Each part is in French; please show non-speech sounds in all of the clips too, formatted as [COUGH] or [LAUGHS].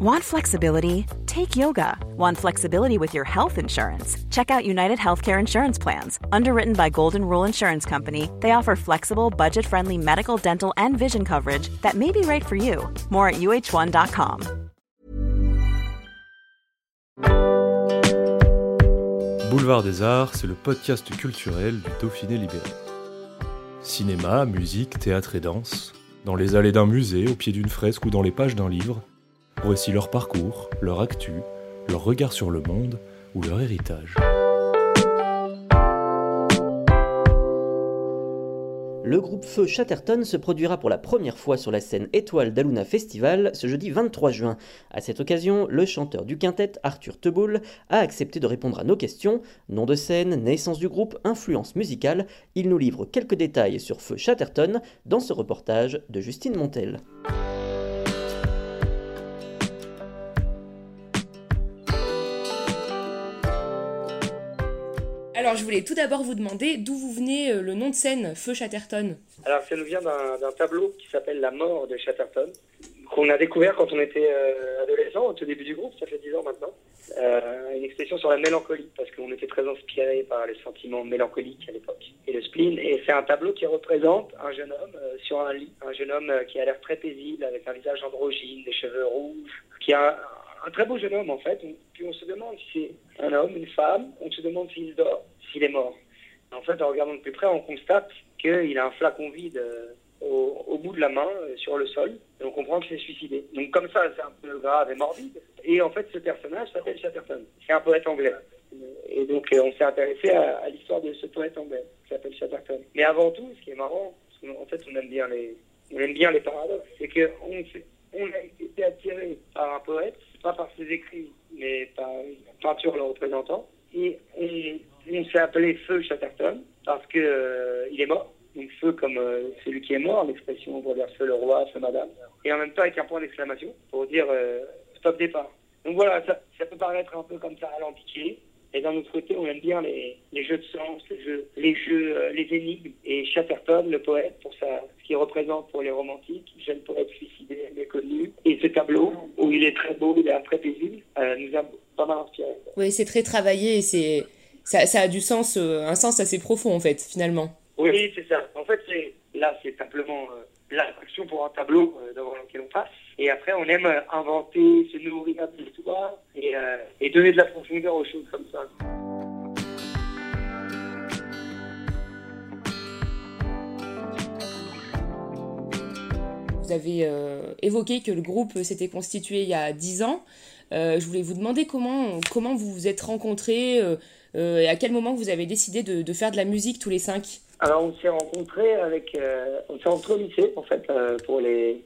Want flexibility? Take yoga. Want flexibility with your health insurance? Check out United Healthcare Insurance Plans. Underwritten by Golden Rule Insurance Company, they offer flexible, budget friendly medical, dental, and vision coverage that may be right for you. More at uh1.com. Boulevard des Arts, c'est le podcast culturel du Dauphiné libéré. Cinéma, musique, théâtre et danse. Dans les allées d'un musée, au pied d'une fresque ou dans les pages d'un livre, Voici leur parcours, leur actu, leur regard sur le monde ou leur héritage. Le groupe Feu Chatterton se produira pour la première fois sur la scène Étoile d'Aluna Festival ce jeudi 23 juin. À cette occasion, le chanteur du quintet, Arthur Teboul, a accepté de répondre à nos questions. Nom de scène, naissance du groupe, influence musicale. Il nous livre quelques détails sur Feu Chatterton dans ce reportage de Justine Montel. Alors, je voulais tout d'abord vous demander d'où vous venez euh, le nom de scène Feu Chatterton. Alors, ça nous vient d'un tableau qui s'appelle La mort de Chatterton, qu'on a découvert quand on était euh, adolescent, au tout début du groupe, ça fait 10 ans maintenant. Euh, une expression sur la mélancolie, parce qu'on était très inspiré par les sentiments mélancoliques à l'époque, et le spleen. Et c'est un tableau qui représente un jeune homme sur un lit, un jeune homme qui a l'air très paisible, avec un visage androgyne, des cheveux rouges, qui a un très beau jeune homme en fait. Puis on se demande si c'est un homme, une femme, on se demande s'il dort, s'il est mort. En fait, en regardant de plus près, on constate qu'il a un flacon vide euh, au, bout de la main, euh, sur le sol, et on comprend qu'il s'est suicidé. Donc comme ça, c'est un peu grave et morbide. Et en fait, ce personnage s'appelle Chatterton. C'est un poète anglais. Et donc, euh, on s'est intéressé à, l'histoire de ce poète anglais qui s'appelle Chatterton. Mais avant tout, ce qui est marrant, parce qu'en fait, on aime bien les, on aime bien les paradoxes, c'est qu'on on a été attiré par un poète pas par ses écrits, mais par une peinture le représentant. Et on, s'est appelé Feu Chatterton parce que euh, il est mort. Donc feu comme euh, celui qui est mort, l'expression on dire feu le roi, feu madame. Et en même temps avec un point d'exclamation pour dire euh, stop départ. Donc voilà, ça, ça, peut paraître un peu comme ça alambiqué, et d'un autre côté, on aime bien les, jeux de sens, les jeux, les, jeux, euh, les énigmes. Et Chatterton, le poète, pour sa, ce qu'il représente pour les romantiques, jeune poète suicidé, méconnu. Et ce tableau, où il est très beau, il est très paisible, euh, nous a pas mal inspiré. Oui, c'est très travaillé et c'est, ça, ça, a du sens, euh, un sens assez profond, en fait, finalement. Oui, c'est ça. En fait, c'est, là, c'est simplement l'attraction pour un tableau devant lequel on passe. Et après, on aime inventer, se nourrir de l'histoire et, euh, et, donner de la profondeur aux choses comme ça. Vous avez euh, évoqué que le groupe s'était constitué il y a 10 ans. Euh, je voulais vous demander comment, comment vous vous êtes rencontrés et à quel moment vous avez décidé de, faire de la musique tous les cinq. Alors on s'est rencontrés avec, euh, on s'est rencontrés au en fait euh, pour les,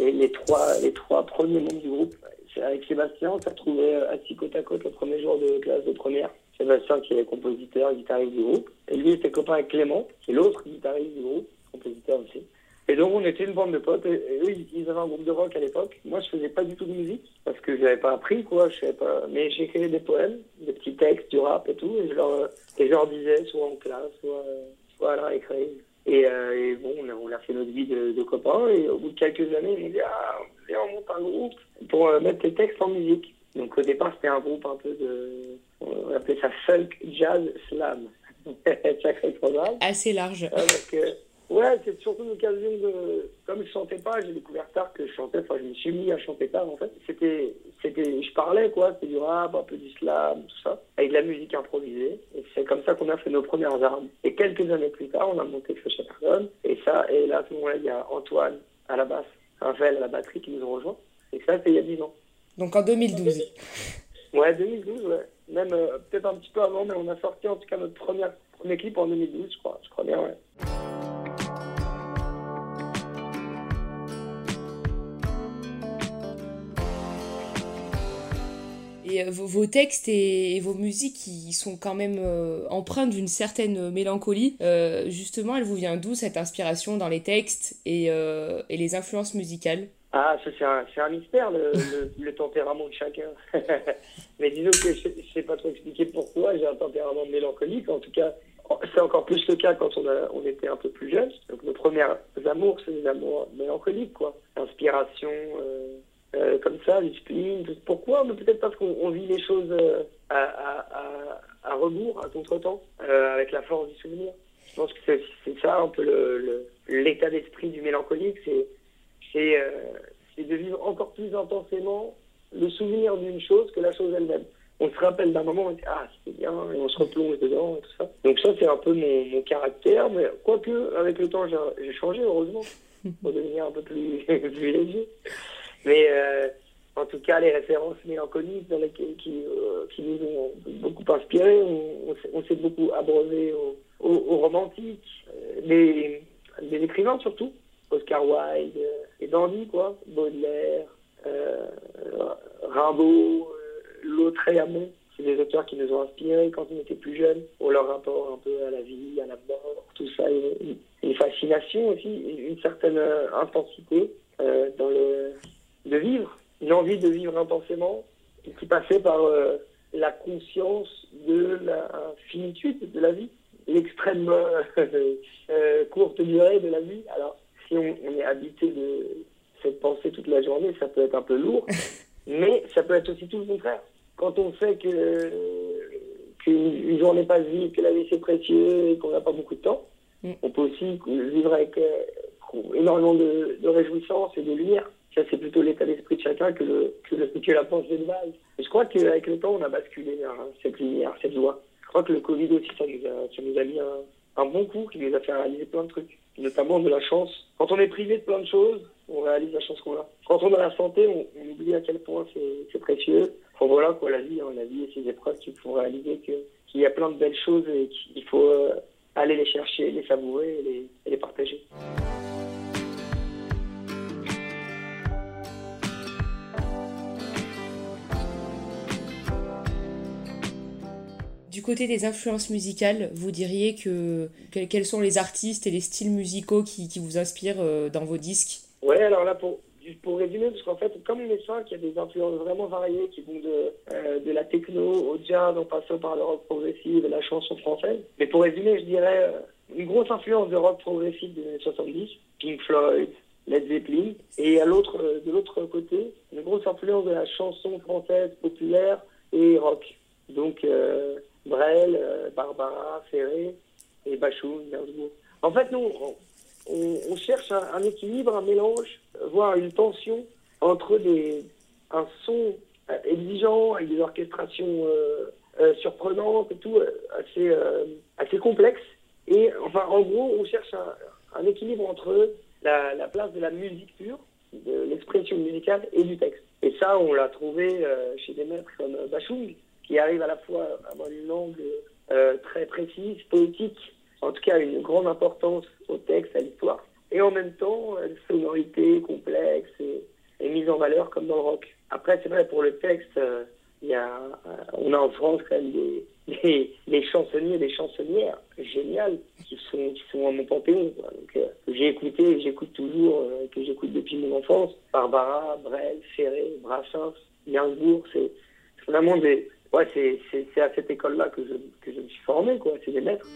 les, trois les trois premiers membres du groupe. C'est avec Sébastien, on s'est retrouvé euh, assis côte à côte le premier jour de classe de première. Sébastien qui est compositeur, guitariste du groupe, et lui était copain avec Clément, qui est l'autre guitariste du groupe, compositeur aussi. Et donc on était une bande de potes. Et, eux, ils avaient un groupe de rock à l'époque. Moi, je faisais pas du tout de musique parce que je n'avais pas appris quoi. Je savais pas. Mais j'écrivais des poèmes, des petits textes, du rap et tout. Et je leur, et je leur disais soit en classe, soit voilà, écrit. Et, euh, et, bon, on a, fait notre vie de, copains. Et au bout de quelques années, ils m'ont dit Ah, on monte un groupe pour euh, mettre les textes en musique. Donc au départ, c'était un groupe un peu de. On appelait ça folk, jazz, slam. [LAUGHS] Assez large. Avec, euh, Ouais, c'est surtout l'occasion de. Comme je chantais pas, j'ai découvert tard que je chantais. Enfin, je me suis mis à chanter tard en fait. C'était, c'était, je parlais quoi. C'était du rap, un peu du slam, tout ça, avec de la musique improvisée. Et c'est comme ça qu'on a fait nos premières armes. Et quelques années plus tard, on a monté Feu Chatterton. Et ça, et là, à ce moment-là, il y a Antoine à la basse, Raphaël à la batterie qui nous ont rejoints. Et ça, c'était il y a 10 ans. Donc en 2012. Ouais, 2012, ouais. Même euh, peut-être un petit peu avant, mais on a sorti en tout cas notre première, premier clip en 2012, je crois. Je crois bien, ouais. Et euh, vos, textes et, vos musiques, ils sont quand même euh, empreints d'une certaine mélancolie. Euh, justement, elle vous vient d'où cette inspiration dans les textes et, et les influences musicales? Ah, ça c'est un, mystère, [LAUGHS] le, tempérament de chacun. [LAUGHS] Mais disons que je ne sais pas trop expliquer pourquoi j'ai un tempérament mélancolique. En tout cas, c'est encore plus le cas quand on, a, on était un peu plus jeune. Donc nos premiers amours, c'est des amours mélancoliques, quoi. Inspiration, euh, comme ça, spleen. Pourquoi Mais peut-être parce qu'on vit les choses euh, à, rebours, à contre-temps, euh, avec la force du souvenir. Je pense que c'est ça un peu l'état d'esprit du mélancolique, c'est de vivre encore plus intensément le souvenir d'une chose que la chose elle-même. On se rappelle d'un moment, on dit ah c'était bien, et on se replonge dedans et tout ça. Donc ça c'est un peu mon, mon caractère, mais quoique avec le temps j'ai changé heureusement pour devenir un peu plus, [LAUGHS] plus léger. Mais euh, en tout cas, les références mélancoliques dans lesquelles, qui, euh, qui nous ont beaucoup inspirés, on, s'est beaucoup abreuvé aux, aux, romantiques, euh, les, les, écrivains surtout, Oscar Wilde et Dandy, quoi, Baudelaire, Rimbaud, Lautréamont. C'est des auteurs qui nous ont inspirés quand on était plus jeunes, pour leur rapport un peu à la vie, à la mort, tout ça, une, une fascination aussi, une certaine intensité de vivre, une envie de vivre intensément, qui passait par euh, la conscience de la finitude de la vie, l'extrême euh, [LAUGHS] euh, courte durée de la vie. Alors, si on, est habité de cette pensée toute la journée, ça peut être un peu lourd, [LAUGHS] mais ça peut être aussi tout le contraire. Quand on sait que qu'une journée passe vite, que la vie c'est précieux et qu'on n'a pas beaucoup de temps, mm. on peut aussi vivre avec énormément de, de réjouissance et de lumière. Ça, c'est plutôt l'état d'esprit de chacun que, le, que, le, que la pensée de base. Et je crois qu'avec le temps, on a basculé vers cette lumière, cette joie. Je crois que le Covid aussi, ça nous a, ça nous a mis un, un, bon coup qui nous a fait réaliser plein de trucs, notamment de la chance. Quand on est privé de plein de choses, on réalise la chance qu'on a. Quand on a la santé, on, oublie à quel point c'est précieux. Enfin voilà, quoi, la vie, hein, la vie et ses épreuves qui font réaliser qu'il y a plein de belles choses et qu'il faut euh, aller les chercher, les savourer les, et les partager. Du côté des influences musicales, vous diriez que quels sont les artistes et les styles musicaux qui, vous inspirent euh, dans vos disques? Ouais, alors là, pour, pour résumer, parce qu'en fait, comme est cinq, il y a des influences vraiment variées qui vont de, euh, de la techno au jazz en passant par le rock progressif et la chanson française. Mais pour résumer, je dirais euh, une grosse influence de rock progressif des années 70, Pink Floyd, Led Zeppelin, et à l'autre, de l'autre côté, une grosse influence de la chanson française populaire et rock. Donc, Brel, euh, Barbara, Ferré et Bachou. En fait, nous, on, cherche un, équilibre, un mélange, voire une tension entre des, un son euh, exigeant avec des orchestrations euh, surprenantes et tout, assez, assez complexe. Et enfin, en gros, on cherche un, équilibre entre la, la, place de la musique pure, de l'expression musicale et du texte. Et ça, on l'a trouvé chez des maîtres comme Bachung, qui arrive à la fois à avoir une langue euh, très précise, poétique, en tout cas une grande importance au texte, à l'histoire, et en même temps une sonorité complexe et, mise en valeur comme dans le rock. Après, c'est vrai, pour le texte, euh, y a, euh, on a en France quand même des, chansonniers, des chansonnières géniales qui sont, qui sont à mon panthéon. Donc, j'ai écouté, j'écoute toujours, que j'écoute depuis mon enfance. Barbara, Brel, Ferré, Brassens, Gainsbourg, c'est vraiment des, ouais, c'est à cette école-là que je, que je me suis formé, quoi. C'est des maîtres.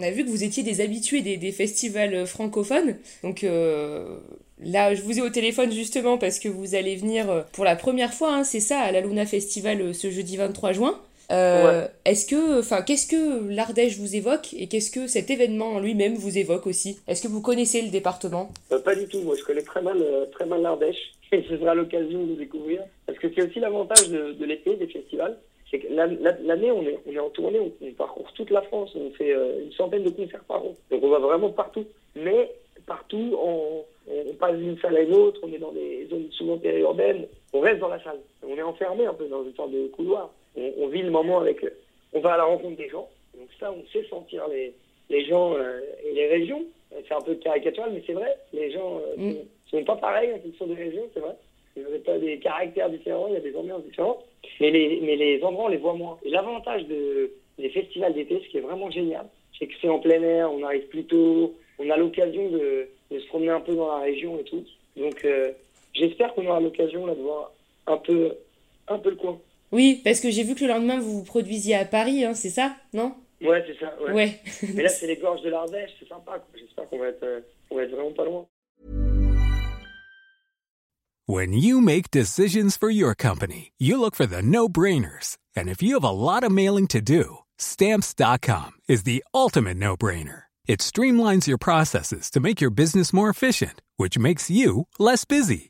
On a vu que vous étiez des habitués des, festivals francophones. Donc euh, là, je vous ai au téléphone justement parce que vous allez venir pour la première fois, hein, c'est ça, à la Luna Festival euh, ce jeudi 23 juin. Euh, Est-ce que, enfin, qu'est-ce que l'Ardèche vous évoque et qu'est-ce que cet événement en lui-même vous évoque aussi? Est-ce que vous connaissez le département? Euh, Pas du tout. Moi, je connais très mal, très mal l'Ardèche [LAUGHS] et ce sera l'occasion de découvrir. Parce que c'est aussi l'avantage de, de l'été, des festivals. C'est que l'année, on est, on est en tournée, on, parcourt toute la France, on fait euh, une centaine de concerts par an. Donc on va vraiment partout. Mais partout, on, on passe d'une salle à une autre, on est dans des zones souvent périurbaines, on reste dans la salle. On est enfermé un peu dans une sorte de couloir. On, vit le moment avec. On va à la rencontre des gens. Donc ça, on sait sentir les, les gens euh, et les régions. C'est un peu caricatural, mais c'est vrai. Les gens euh, mm sont pas pareils en fonction des régions, c'est vrai. Il n'y a pas des caractères différents, il y a des ambiances différentes. Mais les, mais les endroits, on les voit moins. Et l'avantage de, des festivals d'été, ce qui est vraiment génial, c'est que c'est en plein air, on arrive plus tôt, on a l'occasion de, de, se promener un peu dans la région et tout. Donc euh, j'espère qu'on aura l'occasion là de voir un peu, un peu le coin. Oui, parce que j'ai vu que le lendemain vous vous produisiez à Paris, hein, c'est ça, non? Ouais, c'est ça. Ouais. [LAUGHS] Mais là, c'est les gorges de l'Ardèche, c'est sympa. J'espère qu'on va être. Euh, on va être vraiment pas loin. When you make decisions for your company, you look for the no-brainers. And if you have a lot of mailing to do, stamps.com is the ultimate no-brainer. It streamlines your processes to make your business more efficient, which makes you less busy.